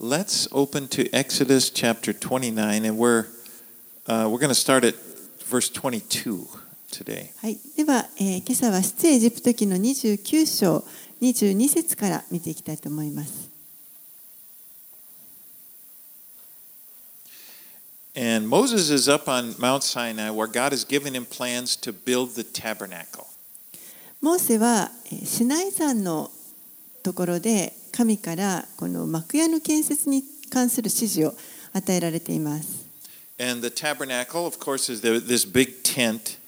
Let's open to Exodus chapter 29, and we're, uh, we're going to start at verse 22 today. はい、では、えー今朝は出エジプト記の29章22節から見ていきたいと思います。And Moses is up on Mount Sinai where God is giving him plans to build the tabernacle. モーセはえーシナイ山のところで神からこの幕屋の建設に関する指示を与えられています。And the tabernacle, of course, is this big tent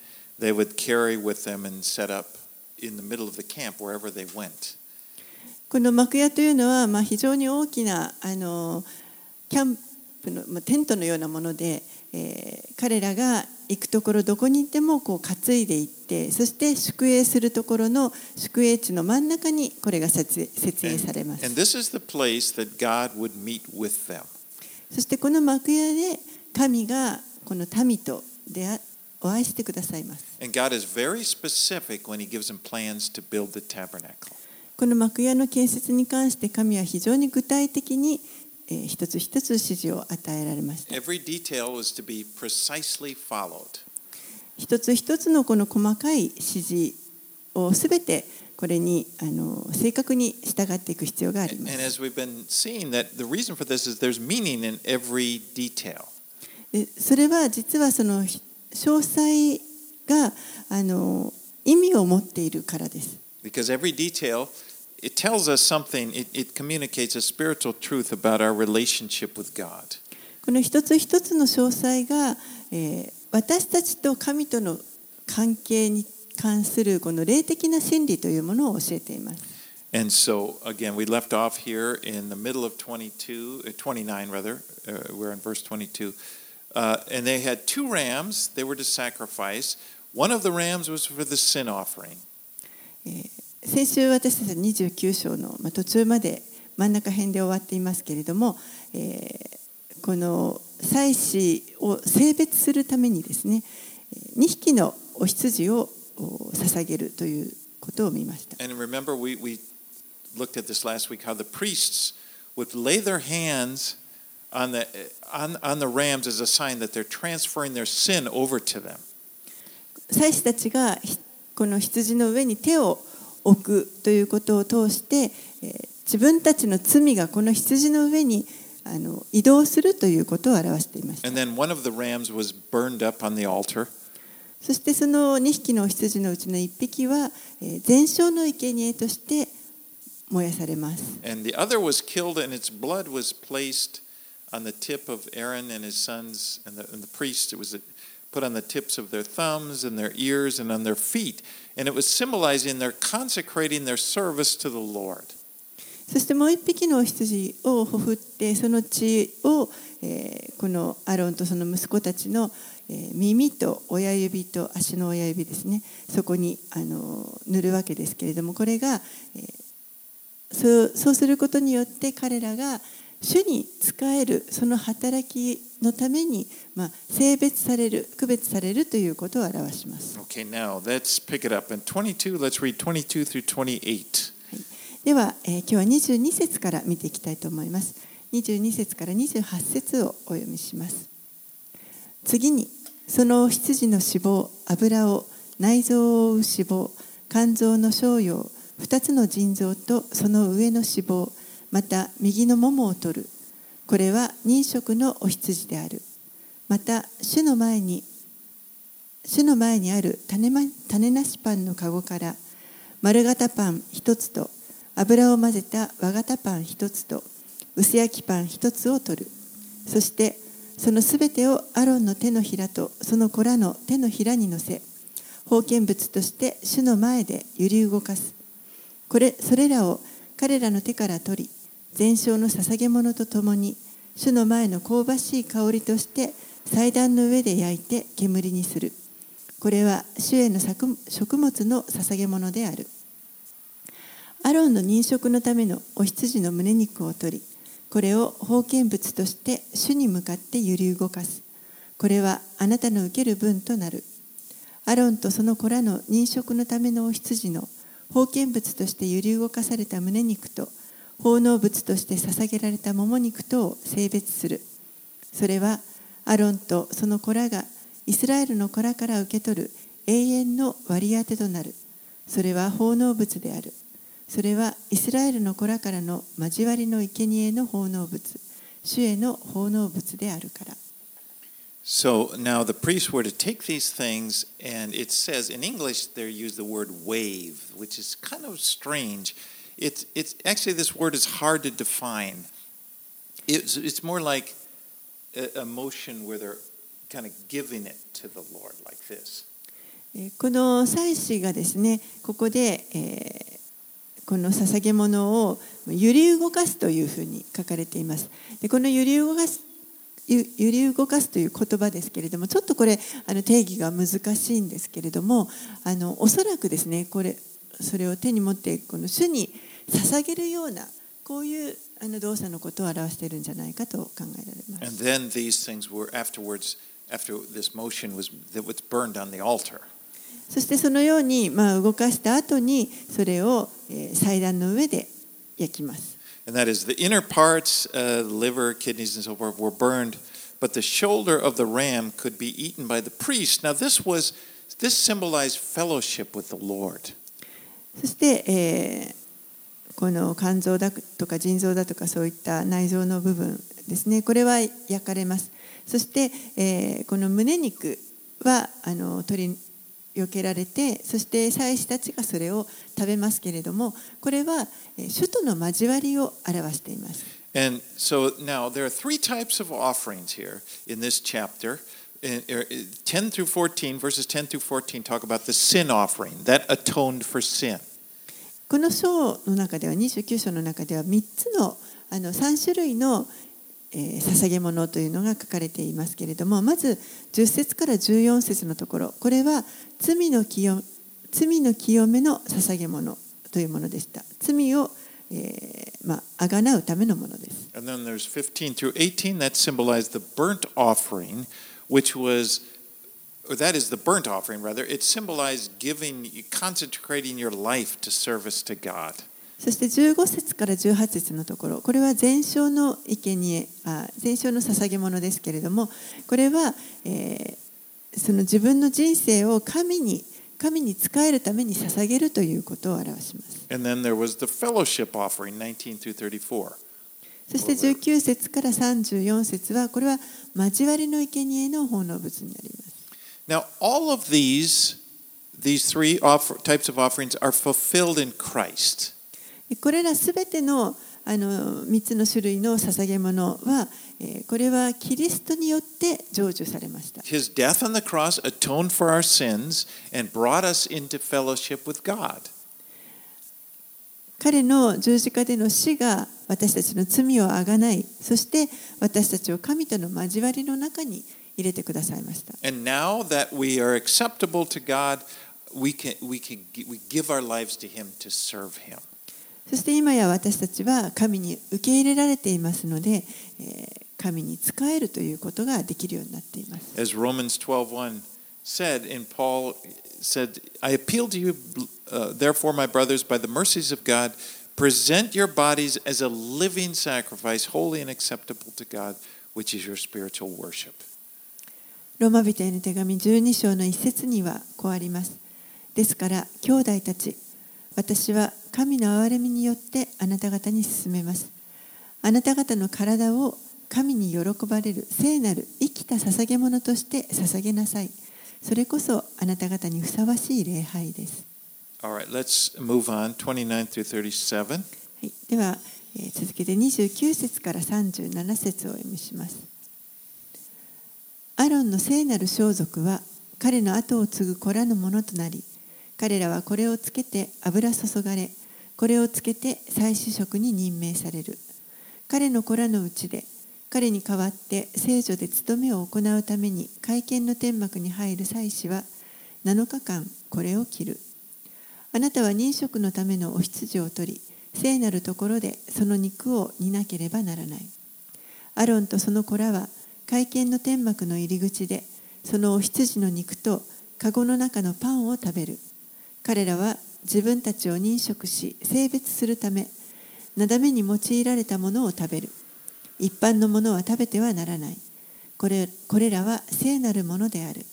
they would carry with them and set up in the middle of the camp wherever they went. この幕屋というのは、まあ、非常に大きなあのキャンプの、まあ、テントのようなもので、えー彼らが行くところどこに行ってもこう担いで行ってそして宿営するところの宿営地の真ん中にこれが設営されます。そしてこの幕屋で神がこの民と出会って。お会いしてくださいますこの幕屋の建設に関して神は非常に具体的に神はこの幕屋の建設に関して神は非常に具体的に神はえ、一つ一つ指示を与えられました。一つ一つのこの細かい指示をすべてこれにあの正確に従っていく必要があります。でそれは実はその詳細があの意味を持っているからです。it tells us something, it, it communicates a spiritual truth about our relationship with God. この一つ一つの詳細が、えー私たちと神との関係に関するこの霊的な真理というものを教えています。 And so, again, we left off here in the middle of 22, uh, 29, rather. Uh, we're in verse 22. Uh, and they had two rams they were to sacrifice. One of the rams was for the sin offering. 先週私たちは29章のまあ途中まで真ん中辺で終わっていますけれども、えーこの祭司を性別するためにですね2匹のお羊をお捧げるということを見ました And remember, we, we looked at this last week how the priests would lay their hands on the, on, on the rams as a sign that they're transferring their sin over to them. 祭司たちがひこの羊の上に手を置くということを通して、えー自分たちの罪がこの羊の上にあの移動するということを表していました.そしてその2匹のお羊のうちの1匹はえー全焼の生贄として燃やされます。And the other was killed, and its blood was placed on the tip of Aaron and his sons and the, and the priests. It was put on the tips of their thumbs and their ears and on their feet. And it was symbolizing their consecrating their service to the Lord. そしてもう1匹の羊をほふってその血を、えーこのアロンとその息子たちの、えー耳と親指と足の親指ですねそこにあの塗るわけですけれどもこれが、えーそうそうすることによって彼らが主に仕えるその働きのために、まあ、性別される区別されるということを表します。Okay, now let's pick it up. In 22, let's read 22 through 28. では、えー今日は22節から見ていきたいと思います。22節から28節をお読みします。次に、そのお羊の脂肪、油を、内臓を覆う脂肪、肝臓の小葉、2つの腎臓とその上の脂肪、また右のももを取る。これは任食のお羊である。また、主の前に、主の前にある種ま種なしパンの籠から、丸型パン一つと油を混ぜた和型パン一つと薄焼きパン一つを取るそしてそのすべてをアロンの手のひらとその子らの手のひらに乗せ封建物として主の前で揺り動かすこれそれらを彼らの手から取り全焼の捧げ物とともに主の前の香ばしい香りとして祭壇の上で焼いて煙にする。これは主への食物の捧げ物である。アロンの認食のためのお羊の胸肉を取りこれを封建物として主に向かって揺り動かす。これはあなたの受ける分となる。アロンとその子らの認食のためのお羊の封建物として揺り動かされた胸肉と奉納物として捧げられたもも肉とを性別する。それはアロンとその子らがイスラエルの子らから受け取る永遠の割り当てとなる。それは奉納物である。それはイスラエルの子らからの交わりの生贄の奉納物。主への奉納物であるから。So now the priests were to take these things, and it says in English they use the word wave, which is kind of strange. It's, it's actually this word is hard to define. It's, it's more like a, a motion where they're kind of giving it to the Lord like this. えこの祭司がですねここで、えーこの捧げ物を揺り動かすというふうに書かれていますでこの揺り動かすゆ揺り動かすという言葉ですけれどもちょっとこれあの定義が難しいんですけれどもあのおそらくですねこれそれを手に持ってこの主に捧げるようなこういうあの動作のことを表しているんじゃないかと考えられます And then these things were afterwards, after this motion was, that was burned on the altar. そしてそのように、まあ、動かした後にそれを、えー祭壇の上で焼きます。And that is the inner parts, uh, liver, kidneys, and so forth, were burned, but the shoulder of the ram could be eaten by the priest. Now, this was this symbolized fellowship with the Lord. そして、えーこの肝臓だとか腎臓だとかそういった内臓の部分ですねこれは焼かれますそして、えーこの胸肉はあの取り避けられてそして祭司たちがそれを食べますけれどもこれはえー主との交わりを表しています And so now there are three types of offerings here in this chapter. In- er, 10 through 14, verses 10 through 14 talk about the sin offering that atoned for sin. この章の中では29章の中では3つのあの3種類の、えー捧げ物というのが書かれていますけれどもまず10節から14節のところ。これは罪の清罪の清めの捧げ物というものでした。罪を、えーまあ、がなうためのものです。And then there's 15 through 18 that symbolized the burnt offering, which was, そして15節から18節のところ、これは全焼の生贄あ全焼の捧げものですけれども、これは、自分の人生を神に,神に使えるために捧げるということを表します。そして19節から34節は、これは交わりの生贄の奉納物になります。Now, all of these, these three offer, types of offerings are fulfilled in Christ. でこれらすべてのあの3つの種類の捧げ物は、えーこれはキリストによって成就されました。His death on the cross atoned for our sins and brought us into fellowship with God. 彼の十字架での死が私たちの罪をあがないそして私たちを神との交わりの中に 入れてくださいました And now that we are acceptable to God, we can we can gi- we give our lives to Him to serve Him. そして今や私たちは神に受け入れられていますので、えー神に仕えるということができるようになっています As Romans 12:1 said, and Paul said, "I appeal to you, uh, therefore, my brothers, by the mercies of God, present your bodies as a living sacrifice, holy and acceptable to God, which is your spiritual worship." ローマ人への手紙12章の一節にはこうあります。ですから兄弟たち私は神の憐れみによってあなた方に進めます。あなた方の体を神に喜ばれる聖なる生きた捧げ物として捧げなさい。それこそあなた方にふさわしい礼拝です。All right, let's move on 29 through 37. はい、では、えー続けて29節から37節をお読みします。アロンの聖なる装束は彼の後を継ぐ子らのものとなり、彼らはこれをつけて油注がれ、これをつけて祭司職に任命される。彼の子らのうちで、彼に代わって聖女で務めを行うために会見の天幕に入る祭司は7日間これを着る。あなたは認職のためのお羊を取り、聖なるところでその肉を煮なければならない。アロンとその子らは会見の天幕の入り口で、そのお羊の肉と籠の中のパンを食べる。彼らは自分たちを認職し、性別するため、なだめに用いられたものを食べる。一般のものは食べてはならない。これこれらは聖なるものである。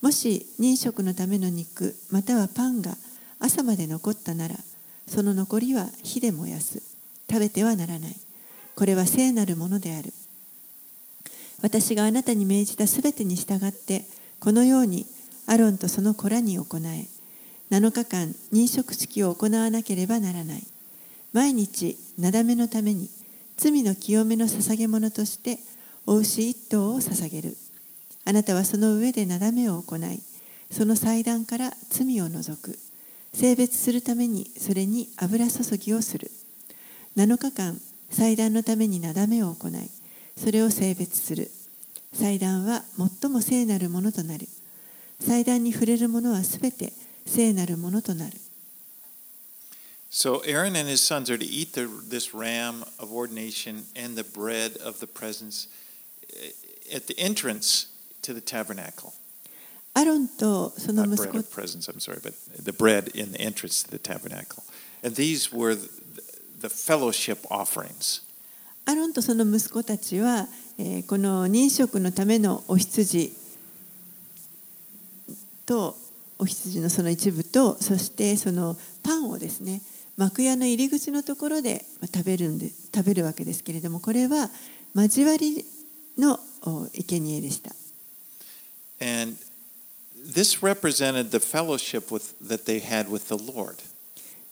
もし認食のための肉またはパンが朝まで残ったならその残りは火で燃やす。食べてはならない。これは聖なるものである。私があなたに命じたすべてに従ってこのようにアロンとその子らに行え。7日間認食式を行わなければならない。毎日なだめのために罪の清めの捧げ物としてお牛一頭を捧げる。あなたはその上でなだめを行いその祭壇から罪を除く。性別するためにそれに油注ぎをする。7日間祭壇のためになだめを行いそれを性別する祭壇は最も聖なるものとなる祭壇に触れるものはすべて聖なるものとなる So Aaron and his sons are to eat the, this ram of ordination and the bread of the presence eh, at the entrance to the tabernacle. アロンとその Not 息 bread 子 of presence, I'm sorry, but the bread in the entrance to the tabernacle. And these were the, the fellowship offerings. アロンとその息子たちは、えーこの認食のためのお羊とお羊のその一部とそしてそのパンをですね幕屋の入り口のところでまあ食べるんで食べるわけですけれどもこれは交わりのお生贄でした。And this represented the fellowship with, that they had with the Lord.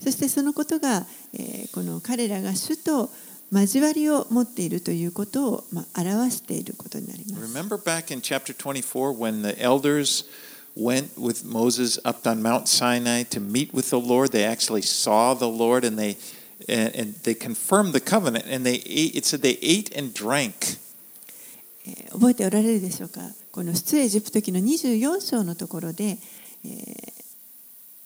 そしてそのことが、えーこの彼らが主と交わりを持っているということを、まあ、表していることになります。Remember back in chapter 24 when the elders went with Moses up on Mount Sinai to meet with the Lord? They actually saw the Lord and they and, and they confirmed the covenant and they ate, it said they ate and drank. えー覚えておられるでしょうかこの出エジプト記の24章のところで、えー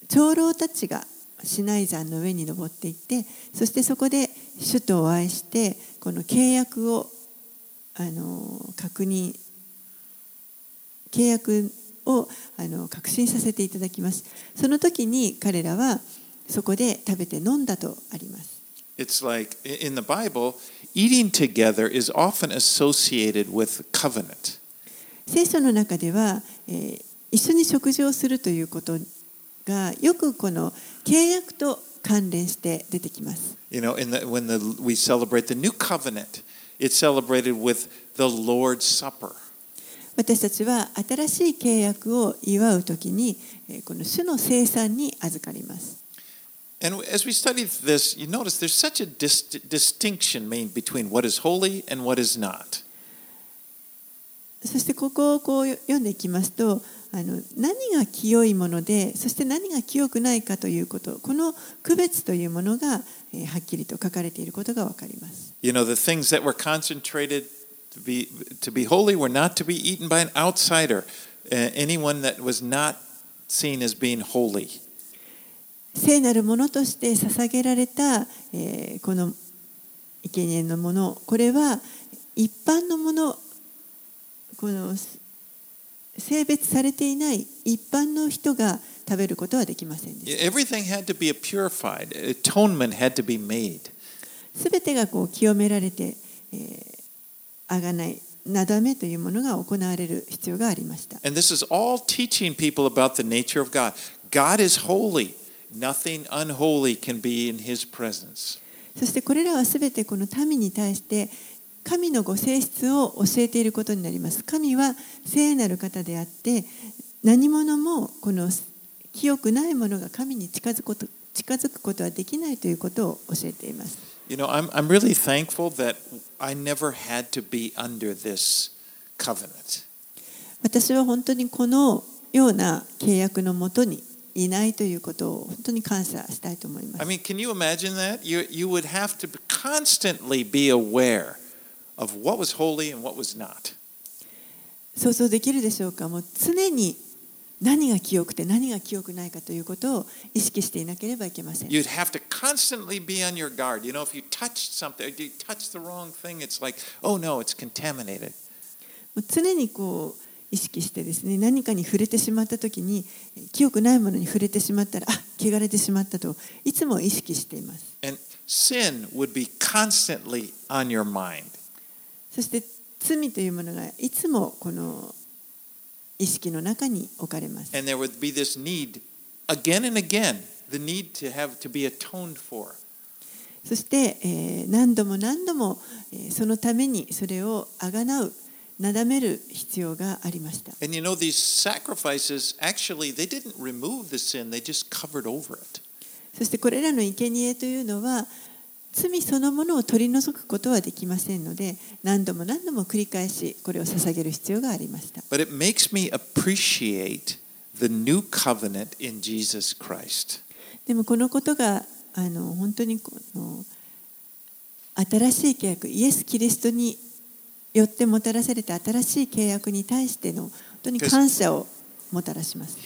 長老たちがシナイ山の上に登っていってそしてそこで主とお会いしてこの契約をあの確認契約をあの確信させていただきますその時に彼らはそこで食べて飲んだとあります It's like in the Bible, eating together is often associated with covenant. 聖書の中では、えー一緒に食事をするということがよくこの契約と関連して出てきます。You know, in the, when the, we celebrate the new covenant, it's celebrated with the Lord's Supper. 私たちは新しい契約を祝うときに、えーこの主の生産に預かります。And as we study this, you notice there's such a dis- distinction made between what is holy and what is not. そしてここをこう読んでいきますとあの何が清いものでそして何が清くないかということこの区別というものが、えーはっきりと書かれていることが分かります。You know, the things that were concentrated to be, to be holy were not to be eaten by an outsider, uh, anyone that was not seen as being holy. 聖なるものとして捧げられた、えーこの生贄のものこれは一般のものこの性別されていない一般の人が食べることはできませんでした Everything had to be purified, atonement had to be made. すべてがこう清められて、えー、あがないなだめというものが行われる必要がありました And this is all teaching people about the nature of God. God is holy. Nothing unholy can be in his presence. そしてこれらはすべてこの民に対して神のご性質を教えていることになります。神は聖なる方であって何者もこの清くないものが神に近づくこと近づくことはできないということを教えています。You know, I'm, I'm really thankful that I never had to be under this covenant. 私は本当にこのような契約のもとにいないということを本当に感謝したいと思いま I す。mean, can you imagine that? You, you would have to constantly be aware of what was holy and what was not. 想像できるでしょうかもう常に何が清くて何が清くないかということを意識していなければいけません。You'd have to constantly be on your guard. You know, if you touched something, if you touched the wrong thing, it's like, oh no, it's contaminated. 常にこう意識してですね何かに触れてしまった時に清くないものに触れてしまったらあ汚れてしまったといつも意識しています And sin would be constantly on your mind. そして罪というものがいつもこの意識の中に置かれます。And there would be this need again and again, the need to have to be atoned for. そして、えー何度も何度も、えーそのためにそれをあがなう、なだめる必要がありました。And you know, these sacrifices actually, they didn't remove the sin, they just covered over it. そしてこれらの生贄というのは罪そのものを取り除くことはできませんので何度も何度も繰り返しこれを捧げる必要がありました。でもこのことがあの本当にこの新しい契約イエス・キリストによってもたらされた新しい契約に対しての本当に感謝をもたらします。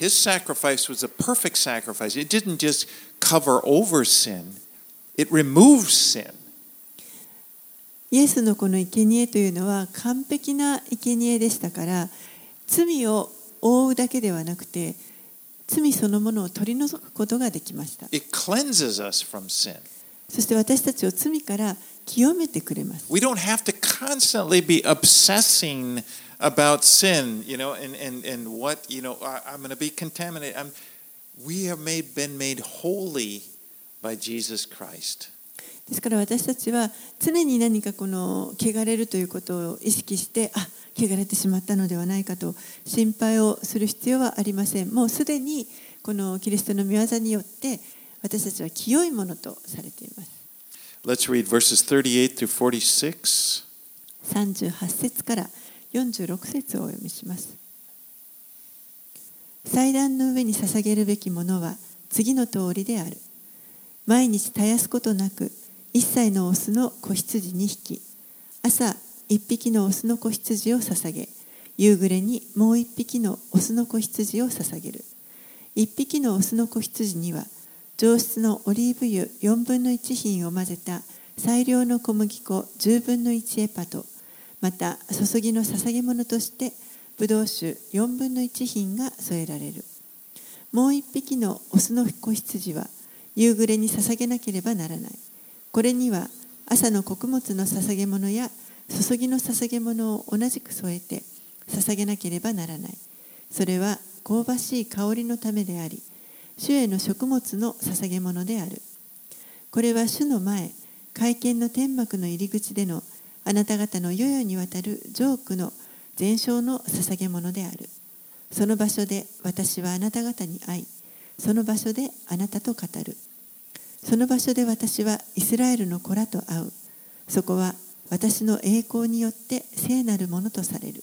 It removes sin. イエスのこの生贄というのは完璧な生贄でしたから罪を覆うだけではなくて罪そのものを取り除くことができました It cleanses us from sin. そして私たちを罪から清めてくれます We don't have to constantly be obsessing about sin, you know, and, and, and what, you know, I'm going to be contaminated. I'm, we have made, been made holy by Jesus Christ. ですから私たちは常に何かこの汚れるということを意識してあ汚れてしまったのではないかと心配をする必要はありませんもうすでにこのキリストの御業によって私たちは清いものとされています Let's read verses 38 through 46. 38節から46節をお読みします祭壇の上に捧げるべきものは次の通りである毎日絶やすことなく一歳のオスの子羊2匹朝一匹のオスの子羊を捧げ夕暮れにもう一匹のオスの子羊を捧げる。一匹のオスの子羊には上質のオリーブ油4分の1品を混ぜた最良の小麦粉10分の1エパとまた注ぎの捧げ物としてブドウ酒4分の1品が添えられる。もう一匹のオスの子羊は夕暮れに捧げなければならない。これには朝の穀物の捧げ物や注ぎの捧げ物を同じく添えて捧げなければならない。それは香ばしい香りのためであり主への食物の捧げ物である。これは主の前会見の天幕の入り口でのあなた方の世々にわたるジョークの全焼の捧げ物である。その場所で私はあなた方に会いその場所であなたと語る。その場所で私はイスラエルの子らと会う。そこは私の栄光によって聖なるものとされる。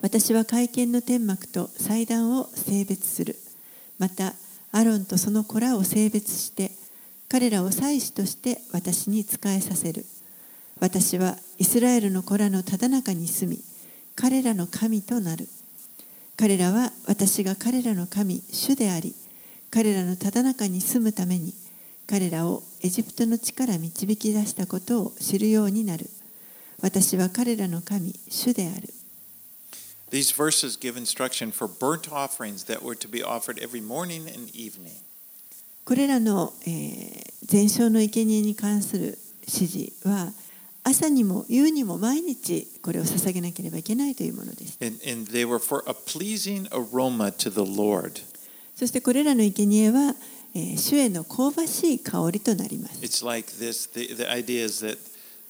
私は会見の天幕と祭壇を性別する。またアロンとその子らを性別して彼らを祭司として私に仕えさせる。私はイスラエルの子らのただ中に住み彼らの神となる。彼らは私が彼らの神主であり彼らのただ中に住むために彼らをエジプトの地から導き出したことを知るようになる私は彼らの神主である These verses give instruction for burnt offerings that were to be offered every morning and evening. これらの、えー、全焼の生贄に関する指示は朝にも夕にも毎日これを捧げなければいけないというものです。And, and they were for a pleasing aroma to the Lord. そしてこれらの生贄は、えー主への香ばしい香りとなります。It's like this the, the idea is that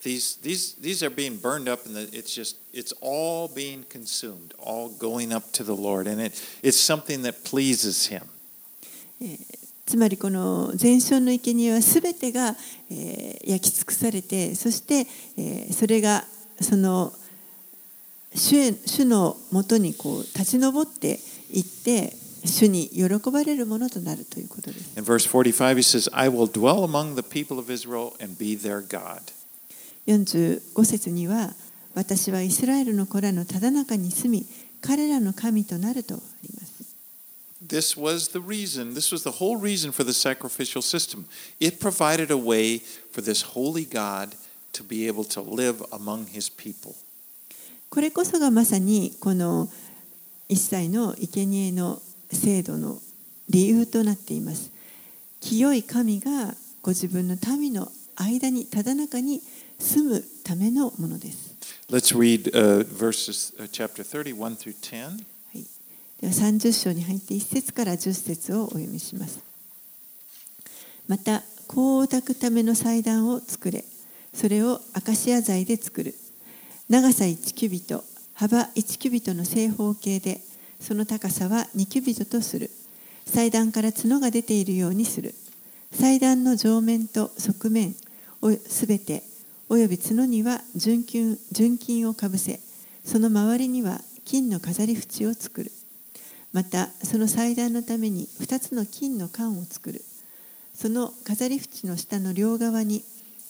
these, these, these are being burned up and it's just it's all being consumed, all going up to the Lord. And it, it's something that pleases him. つまりこの全焼の生贄は全てが、えー焼き尽くされてそして、えーそれがその主へ主のもとにこう立ち上っていって主に喜ばれるものとなるということです。In verse 45, he says, I will dwell among the people of Israel and be their God. 45節には私はイスラエルの子らのただ中に住み彼らの神となるとあります。This was the reason, this was the whole reason for the sacrificial system. It provided a way for this holy God to be able to live among his people. これこそがまさにこの一切の生贄の制度の 理由となっています。清い神がご自分の民の間に、ただ中に住むためのものです。 Let's read uh, verses, uh, chapter 31 through 10. では30章に入って1節から10節をお読みします。また、香を焚くための祭壇を作れ。それをアカシア材で作る。長さ1キュビト、幅1キュビトの正方形で、その高さは2キュビトとする。祭壇から角が出ているようにする。祭壇の上面と側面をすべて、および角には純金純金をかぶせ、その周りには金の飾り縁を作る。またその祭壇のために2つの金の缶を作る。その飾り縁の下の両側に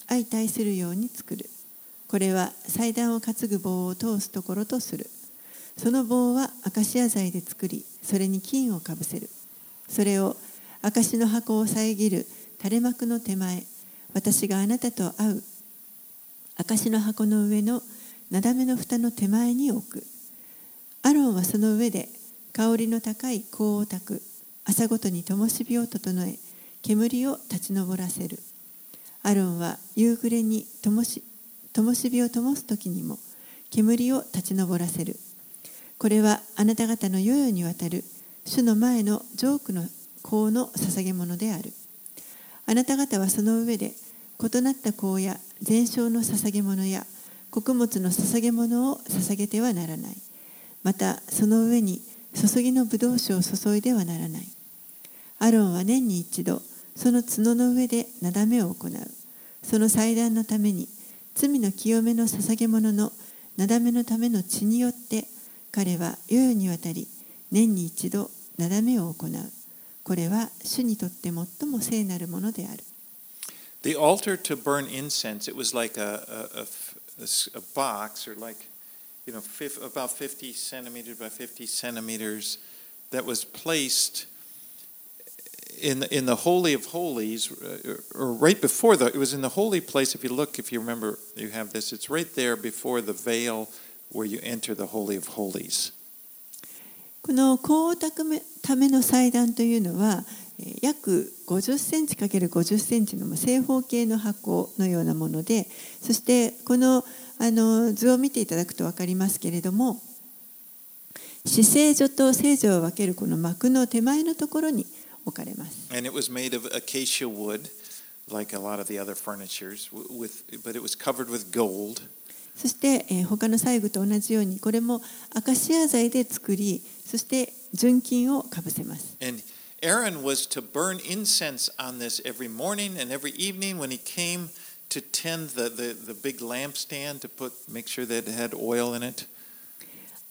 相対するように作る。これは祭壇を担ぐ棒を通すところとする。その棒はアカシア材で作りそれに金をかぶせる。それを証の箱を遮る。垂れ幕の手前私があなたと会う。証の箱の上のなだめの蓋の手前に置く。アロンはその上で香りの高い香を焚く。朝ごとに灯火を整え煙を立ち上らせる。アロンは夕暮れに灯し灯火を灯す時にも煙を立ち上らせる。これはあなた方の世々にわたる主の前のジョークの香の捧げ物である。あなた方はその上で異なった香や全焼の捧げ物や穀物の捧げ物を捧げてはならない。またその上に注ぎの葡萄酒を注いではならない。アロンは年に一度、その角の上でなだめを行う。その祭壇のために、罪の清めの捧げ物のなだめのための血によって、彼は世々にわたり、年に一度なだめを行う。これは主にとって最も聖なるものである。The altar to burn incense, it was like a, a- a a box or like, you know, fif- about 50 centimeters by 50 centimeters that was placed in the, in the Holy of Holies, uh, or right before the, it was in the holy place. If you look, if you remember, you have this, it's right there before the veil where you enter the Holy of Holies. この香を焚くための祭壇というのはえー約50センチ ×50 センチの正方形の箱のようなものでそしてこの あの図を見ていただくと分かりますけれども死聖所と聖所を分けるこの幕の手前のところに置かれます。And it was made of acacia wood, like a lot of the other furnitures, with, but it was covered with gold. そして、えー他の細具と同じようにこれもアカシア材で作りそして純金をかぶせます。And Aaron was to burn incense on this every morning and every evening when he came to tend the, the, the big lampstand to put make sure that it had oil in it.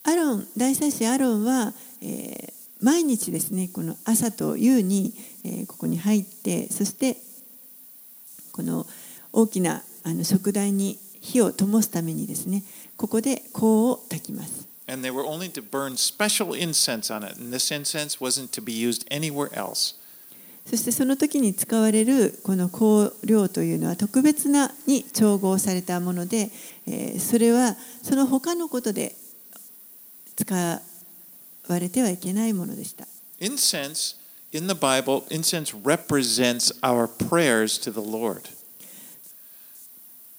アロン大祭司アロンは、えー毎日ですねこの朝と夕に、えーここに入ってそしてこの大きなあの食台に火を灯すためにですねここで香を焚きます。And they were only to burn special incense on it. And this incense wasn't to be used anywhere else. そしてその時に使われるこの香料というのは特別なに調合されたもので、えーそれはその他のことで使われてはいけないものでした。Incense in the Bible, incense represents our prayers to the Lord.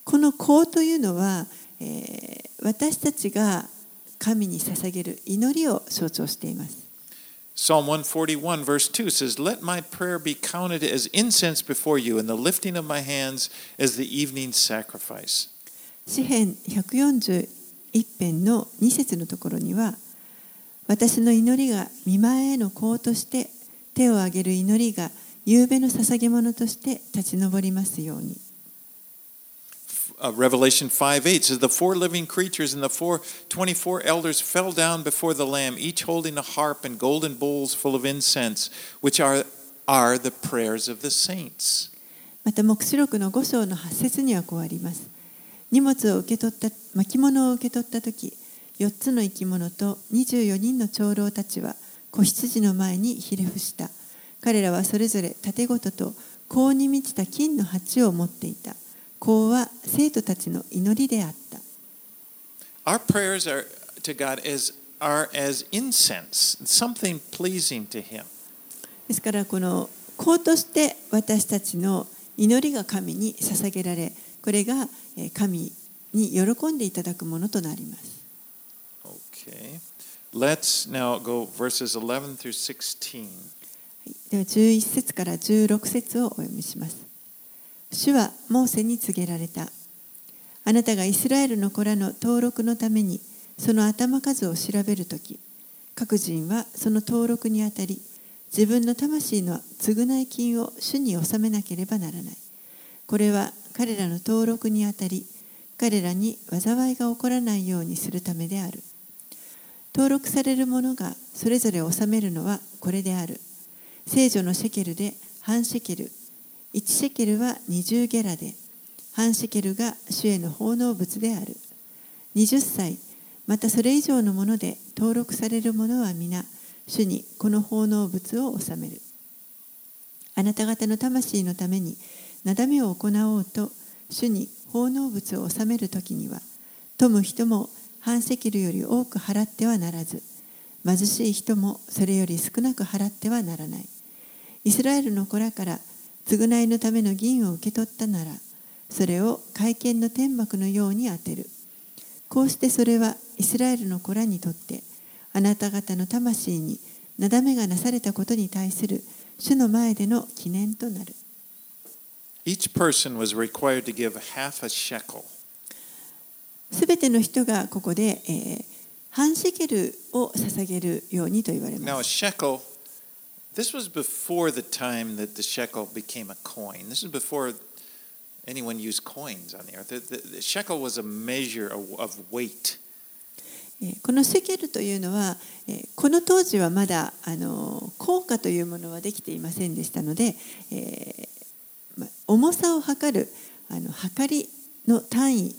この香というのは、えー私たちが神に捧げる祈りを象徴しています。Psalm 141, verse 2 says, Let my prayer be counted as incense before you, and the lifting of my hands as the evening sacrifice. 詩編141編の2節のところには、私の祈りが見前への香として、手を挙げる祈りが夕べの捧げ物として立ち上りますように。Uh, Revelation 5 8 says, The four living creatures and the four, 24 elders fell down before the Lamb, each holding a harp and golden bowls full of incense, which are, are the prayers of the saints. また、黙示録の5章の8節にはこうあります。荷物を受け取った、巻物を受け取ったとき、4つの生き物と24人の長老たちは子羊の前にひれ伏した。彼らはそれぞれ盾ごとと香に満ちた金の鉢を持っていた。香は生徒たちの祈りであった。Our prayers are to God as, are as incense, something pleasing to Him. ですからこの子として私たちの祈りが神に捧げられこれがえー神に喜んでいただくものとなります。Okay. Let's now go verses 11 through 16. はいでは11節から16節をお読みします。主はモーセに告げられた。あなたがイスラエルの子らの登録のためにその頭数を調べるとき、各人はその登録にあたり、自分の魂の償い金を主に納めなければならない。これは彼らの登録にあたり、彼らに災いが起こらないようにするためである。登録されるものがそれぞれ納めるのはこれである。聖女のシェケルで半シェケル、1シェケルは20ゲラで、半シェケルが主への奉納物である。20歳、またそれ以上のもので登録されるものは皆、主にこの奉納物を納める。あなた方の魂のために、なだめを行おうと、主に奉納物を納めるときには、富む人も半セキルより多く払ってはならず、貧しい人もそれより少なく払ってはならない。イスラエルの子らから償いのための銀を受け取ったなら、それを会見の天幕のように当てる。こうしてそれはイスラエルの子らにとって、あなた方の魂になだめがなされたことに対する主の前での記念となる。Each person was required to give half a shekel. すべての人がここで、えー半シェケルを捧げるようにと言われ Now, ま a す。shekel, This was before the time that the shekel became a coin. This is before anyone used coins on the earth. The, the, the shekel was a measure of, of weight. このセケルというのはこの当時はまだあの効果というものはできていませんでしたので、えー、重さを測るあの測りの単位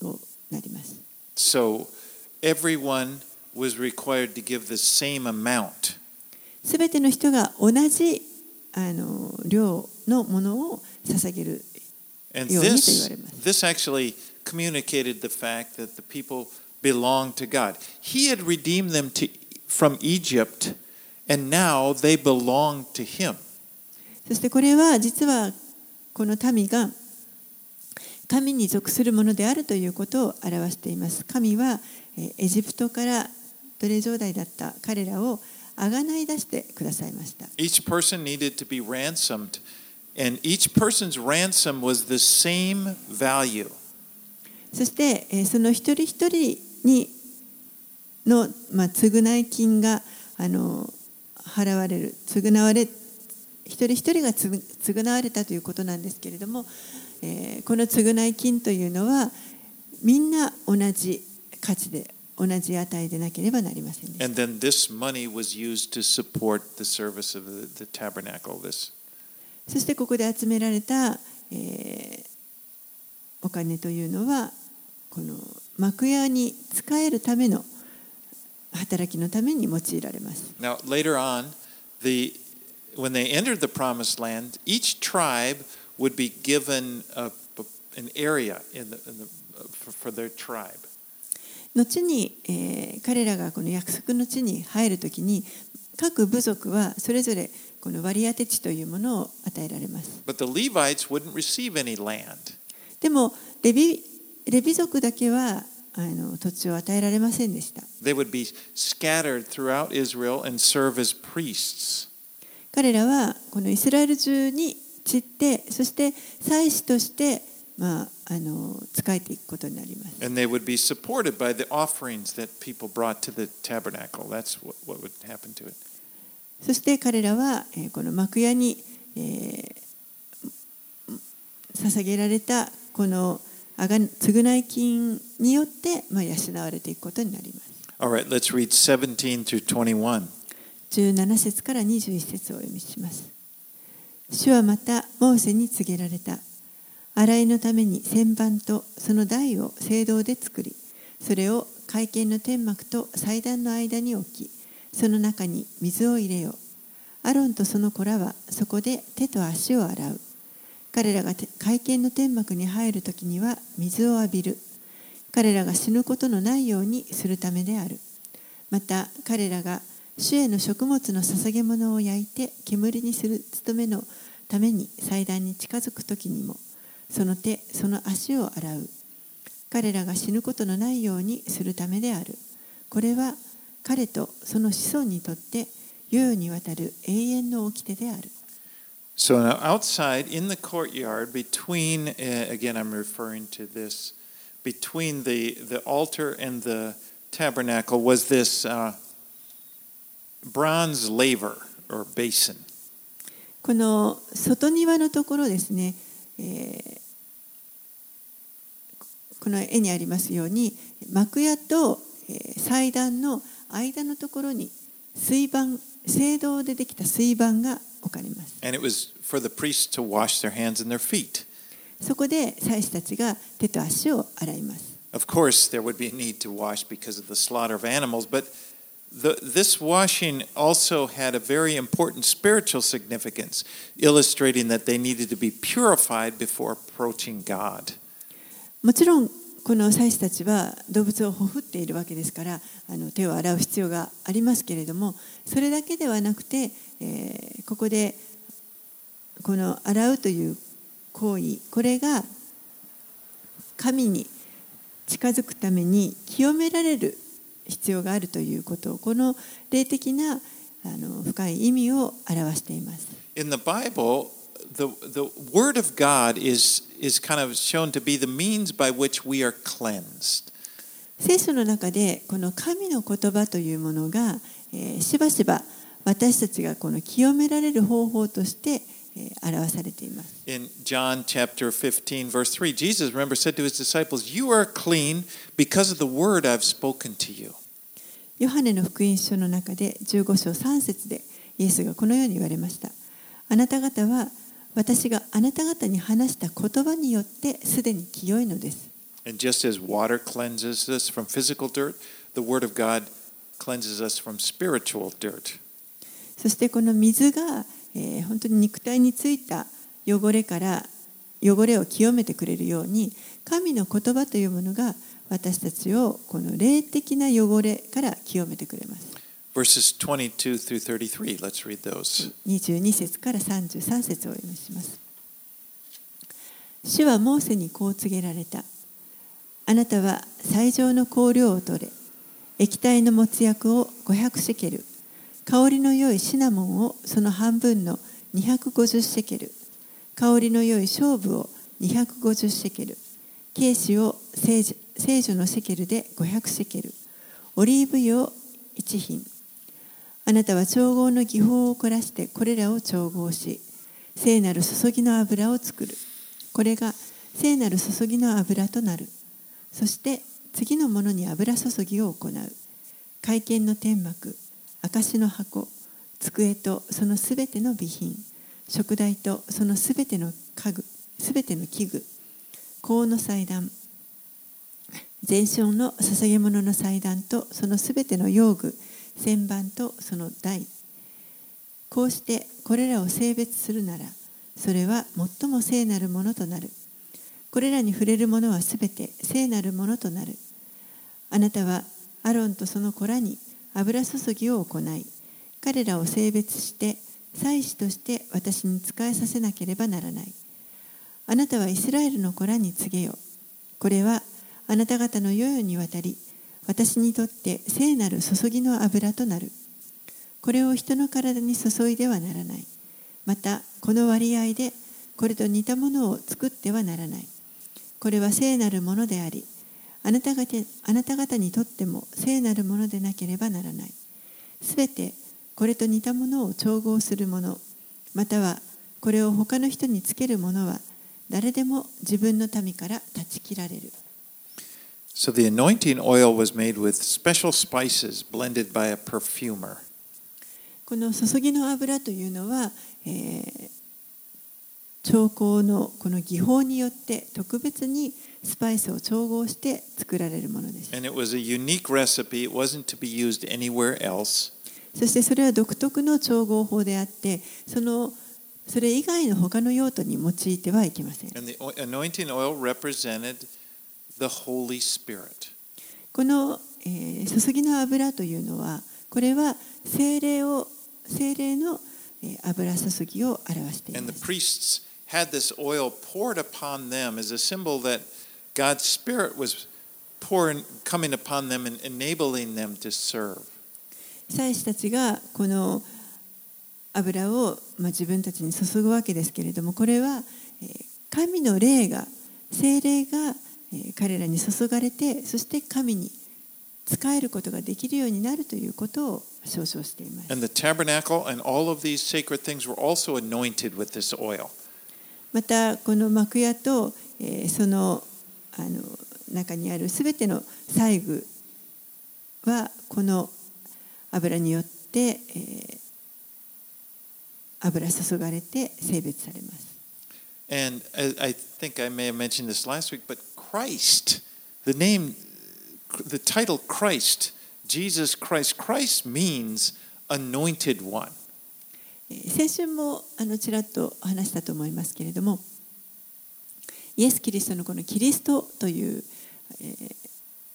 となります。So everyone was required to give the same amount. すべての人が同じあの量のものを捧げるようにと言われます。this actually communicated the fact that the people belonged to God. He had redeemed them to, from Egypt, and now they belong to Him. そしてこれは実はこの民が神に属するものであるということを表しています。神はえーエジプトから奴隷状態だった彼らをあがない出してくださいました。Each person needed to be ransomed, and each person's ransom was the same value. そしてえーその一人一人にの、まあ、償い金があの払われる償われ一人一人がつ償われたということなんですけれども、えーこの償い金というのはみんな同じ価値で同じ値でなければなりませんでした And then this money was used to support the service of the, the tabernacle. This そしてここで集められた、えーお金というのはこの幕屋に使えるための働きのために用いられます。now later on, the when they entered the promised land, each tribe would be given a, an area in the, in the, for, for their tribe. 後に、えー彼らがこの約束の地に入るときに各部族はそれぞれこの割り当て地というものを与えられます。でもレビレビ族だけはあの土地を与えられませんでした。They would be scattered throughout Israel and serve as priests. 彼らはこのイスラエル中に散ってそして祭司として、まあ、あの仕えていくことになります。And they would be supported by the offerings that people brought to the tabernacle. That's what, what would happen to it. そして彼らは、えーこの幕屋に、えー捧げられたこのあが償い金によって、まあ、養われていくことになります。All right, let's read 17 through 21. 17節から21節をお読みします。主はまたモーセに告げられた。洗いのために旋盤とその台を聖堂で作り、それを会見の天幕と祭壇の間に置き、その中に水を入れよう。アロンとその子らはそこで手と足を洗う。彼らが会見の天幕に入るときには水を浴びる。彼らが死ぬことのないようにするためである。また彼らが主への食物の捧げ物を焼いて煙にする務めのために祭壇に近づく時にもその手その足を洗う彼らが死ぬことのないようにするためであるこれは彼とその子孫にとって世々にわたる永遠の掟である So now outside in the courtyard, between uh, again, I'm referring to this, between the the altar and the tabernacle was this uh, bronze laver or basin, この外庭のところですね、えーこの絵にありますように幕屋とえー祭壇の間のところに水盤青銅でできた水盤が置かれます。and it was for the priests to wash their hands and their feet. そこで祭司たちが手と足を洗います。Of course, there would be a need to wash because of the slaughter of animals, but the, this washing also had a very important spiritual significance, illustrating that they needed to be purified before approaching God. もちろんこの祭司たちは動物をほふっているわけですからあの手を洗う必要がありますけれどもそれだけではなくて、えーここでこの洗うという行為これが神に近づくために清められる必要があるということをこの霊的なあの深い意味を表しています。In the Bible, the, the Word of God is, is kind of shown to be the means by which we are cleansed. 聖書の中でこの神の言葉というものが、えーしばしば私たちがこの清められる方法として、えー表されています。In John chapter 15, verse 3, Jesus, remember, said to his disciples, You are clean because of the word I've spoken to you. ヨハネの福音書の中で15章3節でイエスがこのように言われました。あなた方は私があなた方に話した言葉によってすでに清いのです。And just as water cleanses us from physical dirt, the word of God cleanses us from spiritual dirt. そしてこの水が、えー本当に肉体についた汚れから汚れを清めてくれるように神の言葉というものが私たちをこの霊的な汚れから清めてくれます。Verses 22 through 33, let's read those. 22節から33節をお読みします。主はモーセにこう告げられた。あなたは最上の香料を取れ、液体の没薬を500シェケル、香りの良いシナモンをその半分の250シェケル、香りの良い勝負を250シェケル、ケイシを聖女のシェケルで500シェケル、オリーブ油を1品、あなたは調合の技法を凝らしてこれらを調合し、聖なる注ぎの油を作る。これが聖なる注ぎの油となる。そして次のものに油注ぎを行う。会見の天幕、証の箱、机とそのすべての備品、食台とそのすべての家具、すべての器具、香の祭壇、全焼の捧げ物の祭壇とそのすべての用具、旋盤とその台。こうしてこれらを性別するなら、それは最も聖なるものとなる。これらに触れるものはすべて聖なるものとなる。あなたはアロンとその子らに油注ぎを行い、彼らを性別して祭司として私に仕えさせなければならない。あなたはイスラエルの子らに告げよ。これはあなた方の世々にわたり、私にとって聖なる注ぎの油となる。これを人の体に注いではならない。また、この割合でこれと似たものを作ってはならない。これは聖なるものであり、あなた方あなた方にとっても聖なるものでなければならない。すべてこれと似たものを調合するもの、またはこれを他の人につけるものは、誰でも自分の民から断ち切られる。So the anointing oil was made with special spices blended by a perfumer. この注ぎの油というのは、えー調香のこの技法によって特別にスパイスを調合して作られるものです。And it was a unique recipe. It wasn't to be used anywhere else. そしてそれは独特の調合法であって、そのそれ以外の他の用途に用いてはいけません。And the anointing oil represented the Holy Spirit. この、えー注ぎの油というのはこれは精霊を精霊のえー油注ぎを表してい And ま the す。priests had this oil poured upon them as a symbol that God's Spirit was pouring, coming upon them and enabling them to serve. 祭司たちがこの油を、まあ、自分たちに注ぐわけですけれどもこれはえー神の霊が精霊がえー彼らに注がれてそして神に仕えることができるようになるということを象徴しています。And the tabernacle and all of these sacred things were also anointed with this oil. またこの幕屋と、えーそのあの中にあるすべての細具はこの油によって、えー油注がれて性別されます。And I I think I may have mentioned this last week, but Christ, the name, the title Christ, Jesus Christ, Christ means anointed one. 先週もあのちらっと話したと思いますけれども、イエス・キリストのこのキリストという、えー、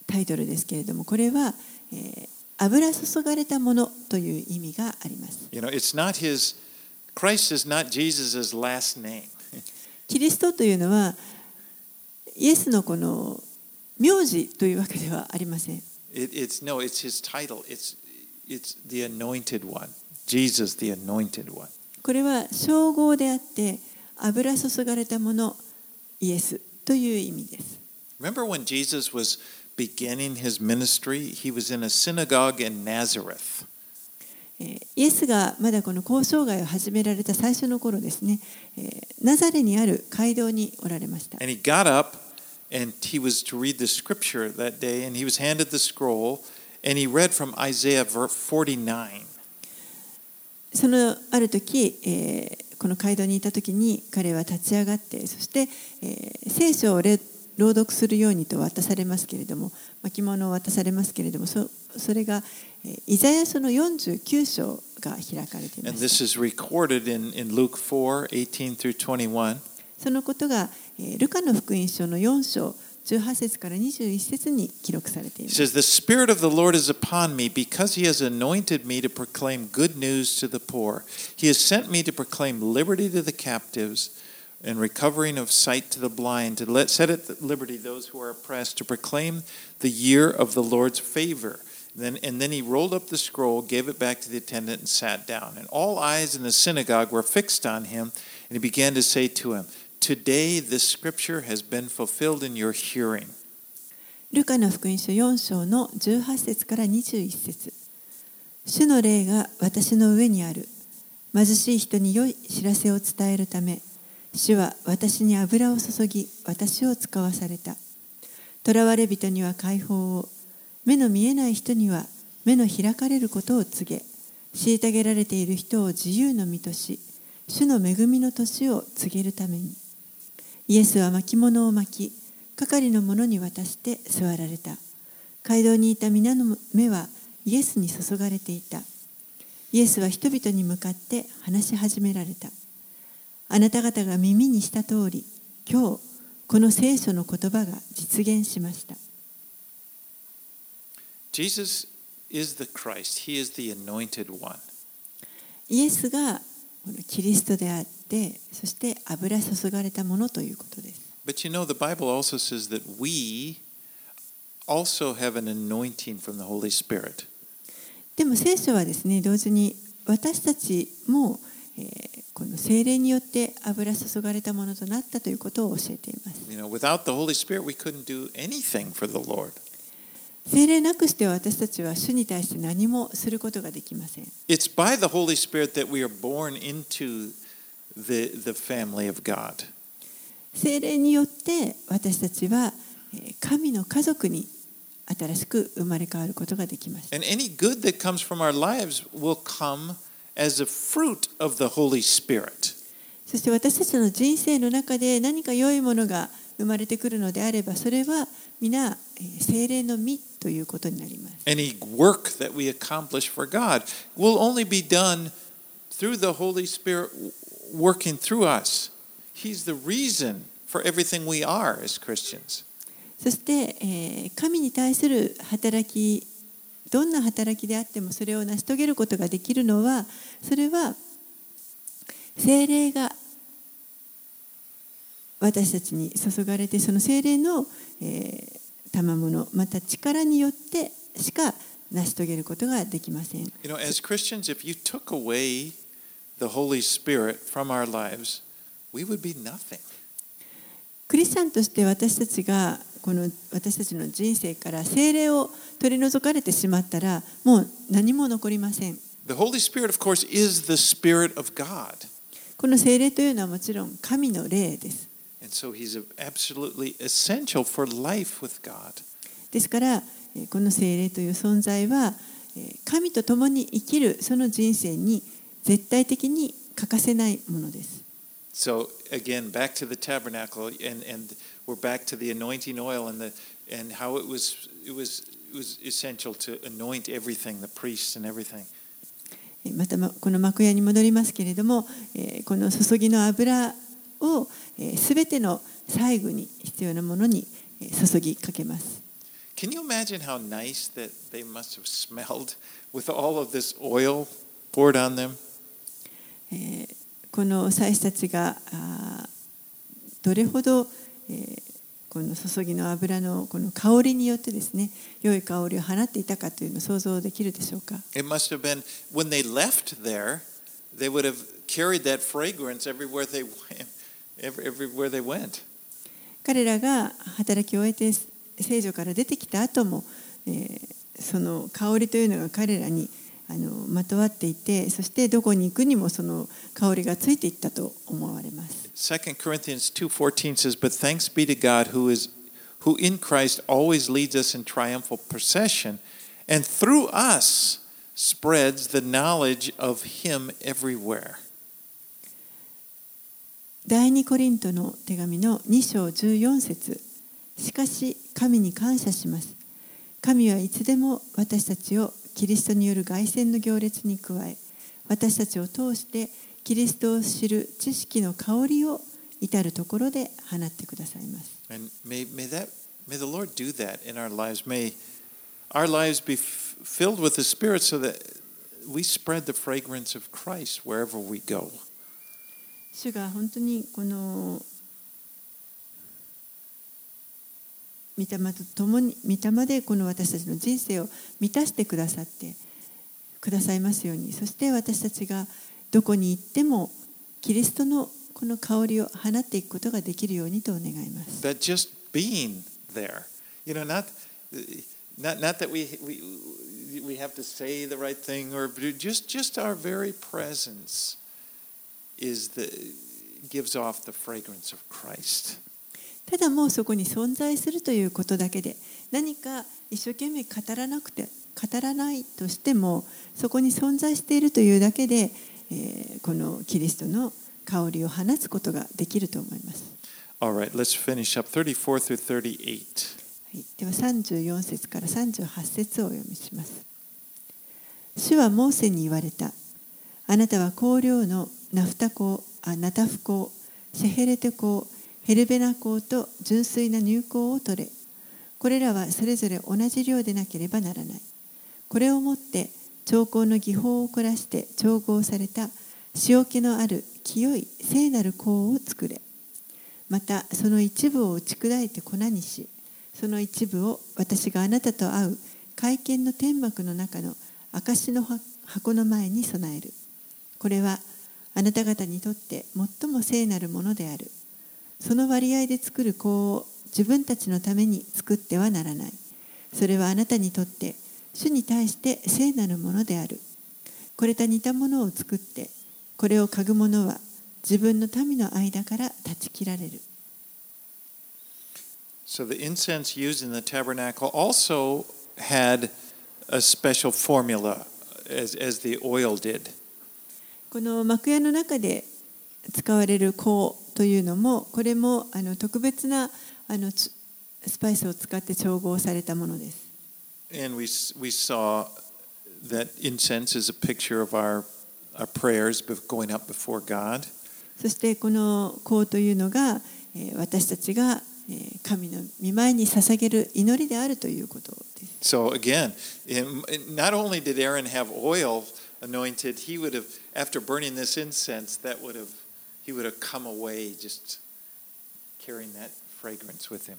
タイトルですけれども、これは、えー、油注がれたものという意味があります。キリストというのは、イエスのこの名字というわけではありません。これは称号であって、油注がれたもの、イエスという意味です。Remember when Jesus was beginning his ministry, he was in a synagogue in Nazareth. イエスがまだこの交渉外を始められた最初の頃ですね、ナザレにある街道におられました。And he got up, and he was to read the scripture that day, and he was handed the scroll, and he read from Isaiah ver- 49. そのある時、えーこの街道にいた時に彼は立ち上がってそして、えー聖書をれ朗読するようにと渡されますけれども巻物を渡されますけれどもそそれが、えーイザヤ書の49章が開かれていま And す this is recorded in, in Luke 4 18 through 21. そのことが、えールカの福音書の4章18節から21節に記録されていま He す says, The Spirit of the Lord is upon me because he has anointed me to proclaim good news to the poor. He has sent me to proclaim liberty to the captives and recovering of sight to the blind, to let, set at liberty those who are oppressed, to proclaim the year of the Lord's favor. Then, and then he rolled up the scroll, gave it back to the attendant, and sat down. And all eyes in the synagogue were fixed on him, and he began to say to him, Today this scripture has been fulfilled in your hearing. ルカの福音書4章の18節から21節主の霊が私の上にある。貧しい人に良い知らせを伝えるため、主は私に油を注ぎ、私を使わされた。囚われ人には解放を、目の見えない人には目の開かれることを告げ、虐げられている人を自由の身とし、主の恵みの年を告げるために。イエスは巻物を巻き、係の者に渡して座られた。街道にいた皆の目はイエスに注がれていた。イエスは人々に向かって話し始められた。あなた方が耳にした通り、今日、この聖書の言葉が実現しました。Jesus is the Christ. He is the anointed one. イエスがキリストであって、そして油注がれたものということです。But you know, the Bible also says that we also have an anointing from the Holy Spirit. でも聖書はですね、同時に私たちも、えーこの精霊によって油注がれたものとなったということを教えています。You know, without the Holy Spirit, we couldn't do anything for the Lord. 聖霊なくして私たちは主に対して何もすることができません。聖霊によって私たちは神の家族に新しく生まれ変わることができます。そして私たちの人生の中で何か良いものが生まれてくるのであればそれは皆聖霊の実ということになります。Any work that we accomplish for God will only be done through the Holy Spirit working through us. He's the reason for everything we are as Christians. そして、えー神に対する働きどんな働きであってもそれを成し遂げることができるのはそれは精霊が私たちに注がれてその精霊の、えー、賜物また力によってしか成し遂げることができません。クリスチャンとして私たちがこの私たちの人生から精霊を取り除かれてしまったらもう何も残りません。この精霊というのはもちろん神の霊です。And so he's absolutely essential for life with God. ですからえーこの精霊という存在はえー神と共に生きるその人生に絶対的に欠かせないものです。So again, back to the tabernacle, and, and we're back to the anointing oil and the and how it was it was it was essential to anoint everything, the priests and everything. えーまたまこの幕屋に戻りますけれども、えーこの注ぎの油をすべての最後に必要なものにえー注ぎかけます。Can you imagine how nice that they must have smelled with all of this oil poured on them? えーこの祭司たちがどれほど、えーこの注ぎの油のこの香りによってですね良い香りを放っていたかというのを想像できるでしょうか It must have been when they left there, they would have carried that fragrance everywhere they went. Every, everywhere they went. 彼らが働きを終えて聖女から出てきた後も、えーその香りというのが彼らにあのまとわっていてそしてどこに行くにもその香りがついていったと思われます。 2 Corinthians 2:14 says, "But thanks be to God who is who in Christ always leads us in triumphal procession and through us spreads the knowledge of him everywhere." 第二コリントの手紙の2章14節しかし神に感謝します神はいつでも私たちをキリストによる凱旋の行列に加え私たちを通してキリストを知る知識の香りを至るところで放ってくださいます。We spread the fragrance of Christ wherever we go. 主が本当にこの御霊と共に御霊でこの私たちの人生を満たしてくださってくださいますようにそして私たちがどこに行ってもキリストのこの香りを放っていくことができるようにとお願います。That just being there, you know, not not not that we we we have to say the right thing or just just our very presence is the gives off the fragrance of Christ. ただもうそこに存在するということだけで何か一生懸命語らなくて語らないとしてもそこに存在しているというだけで、えーこのキリストの香りを放つことができると思います。Right, let's finish up 34 through 38. はい、では34節から38節をお読みします。主はモーセに言われた。あなたは香料のナフタ香、あナタフ香、シェヘレテ香、ヘルベナ香と純粋な乳香を取れ。これらはそれぞれ同じ量でなければならない。これをもって調香の技法を凝らして調合された塩気のある清い聖なる香を作れ。またその一部を打ち砕いて粉にし、その一部を私があなたと会う会見の天幕の中の証の箱の前に備える。これはあなた方にとって最も聖なるものである。その割合で作る香を自分たちのために作ってはならない。それはあなたにとって主に対して聖なるものである。これと似たものを作って、これを嗅ぐ者は自分の民の間から断ち切られる。So the incense used in the tabernacle also had a special formula as, as the oil did. この幕屋の中で使われる香というのもこれもあの特別なあのつスパイスを使って調合されたものです。And we, we saw that incense is a picture of our, our prayers going up before God. そしてこの香というのがえー私たちがえー神の御前に捧げる祈りであるということです。So again, in, not only did Aaron have oil anointed, he would have, after burning this incense, that would have, he would have come away just carrying that fragrance with him.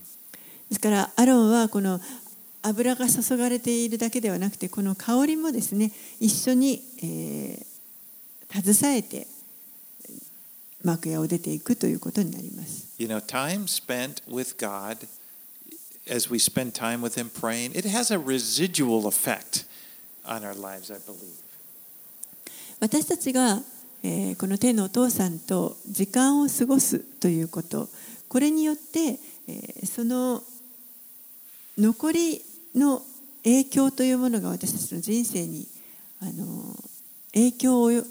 ですからアロンはこの油が注がれているだけではなくてこの香りもですね一緒に、えー、携えて幕屋を出ていくということになります。 You know, time spent with God, as we spend time with Him praying, it has a residual effect on our lives, I believe. 私たちが、えーこの天のお父さんと時間を過ごすということこれによって、えーその残りの影響というものが私たちの人生にあの影響をよ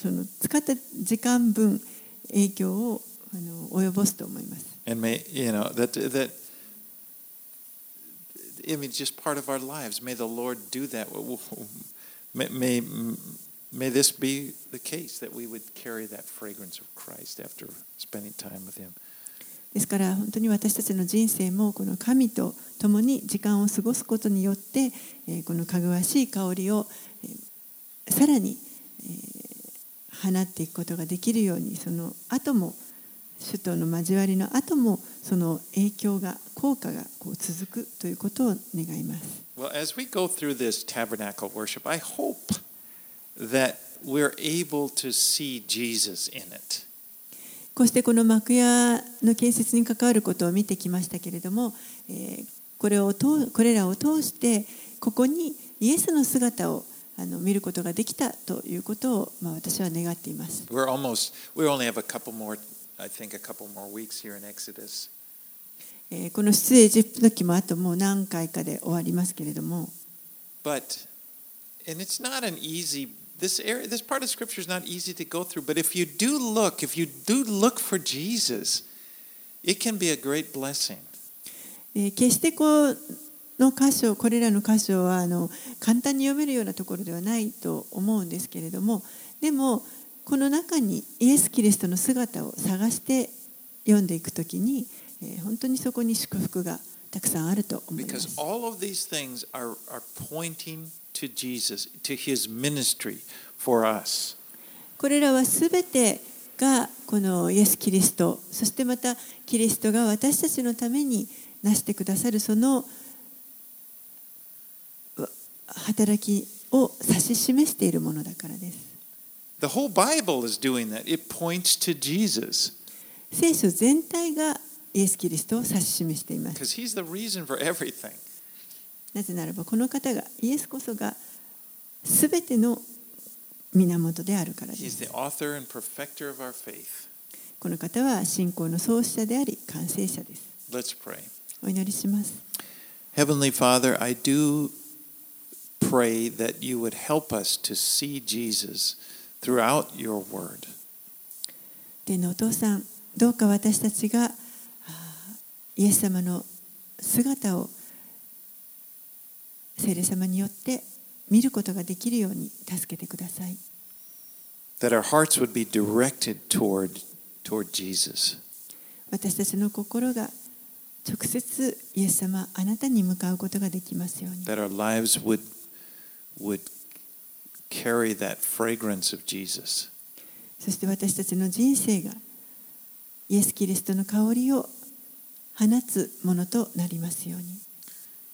その使った時間分影響をあの及ぼすと思います。And may, you know, that, that, I mean, just part of our lives. May the Lord do that. May, may, may this be the case that we would carry that fragrance of Christ after spending time with Him. ですから本当に私たちの人生もこの神と共に時間を過ごすことによって、このかぐわしい香りを、さらに、放っていくことができるようにその後も主との交わりの後もその影響が効果がこう続くということを願います。Well, as we go through this tabernacle worship, I hope that we're able to see Jesus in it. こうしてこの幕屋の建設に関わることを見てきましたけれども、えーこれを通これらを通してここにイエスの姿をあの見ることができたということを、まあ、私は願っています。We're almost, we only have a couple more, I think, a couple more weeks here in Exodus. えーこの出エジプトの時もあともう何回かで終わりますけれども But, and it's not an easy, this area, this part of Scripture is not easy to go through, but if you do look, if you do look for Jesus, it can be a great blessing. えー決してこの箇所これらの箇所はあの簡単に読めるようなところではないと思うんですけれどもでもこの中にイエス・キリストの姿を探して読んでいくときに、えー本当にそこに祝福がたくさんあると思います。これらはすべてがこのイエス・キリストそしてまたキリストが私たちのためになしてくださるそのわ働きを指し示しているものだからです。The whole Bible is doing that. It points to Jesus 聖書全体がイエス・キリストを指し示しています。 because he's the reason for everything. なぜならばこの方がイエスこそがすべての源であるからで He's す the。author and perfecter of our faith. この方は信仰の創始者であり完成者です。 Let's pray. お祈りします。 Heavenly Father, I do pray that you would help us to see Jesus Throughout your word. 天のお父さん、どうか私たちがイエス様の姿を聖霊様によって見ることができるように助けてください。That our hearts would be directed toward, toward Jesus. 私たちの心が直接イエス様あなたに向かうことができますように That our lives would, would carry that fragrance of Jesus. そして私たちの人生がイエス・キリストの香りを放つものとなりますように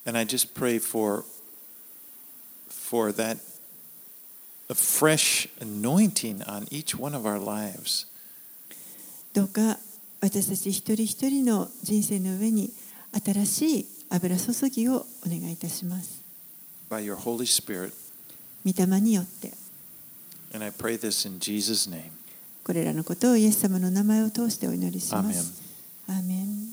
And I just pray for, for that a fresh anointing on each one of our lives. どうか私たち一人一人の人生の上に新しい油注ぎをお願いいたします by your Holy Spirit. 御霊によって.これらのことをイエス様の名前を通してお祈りします。アーメン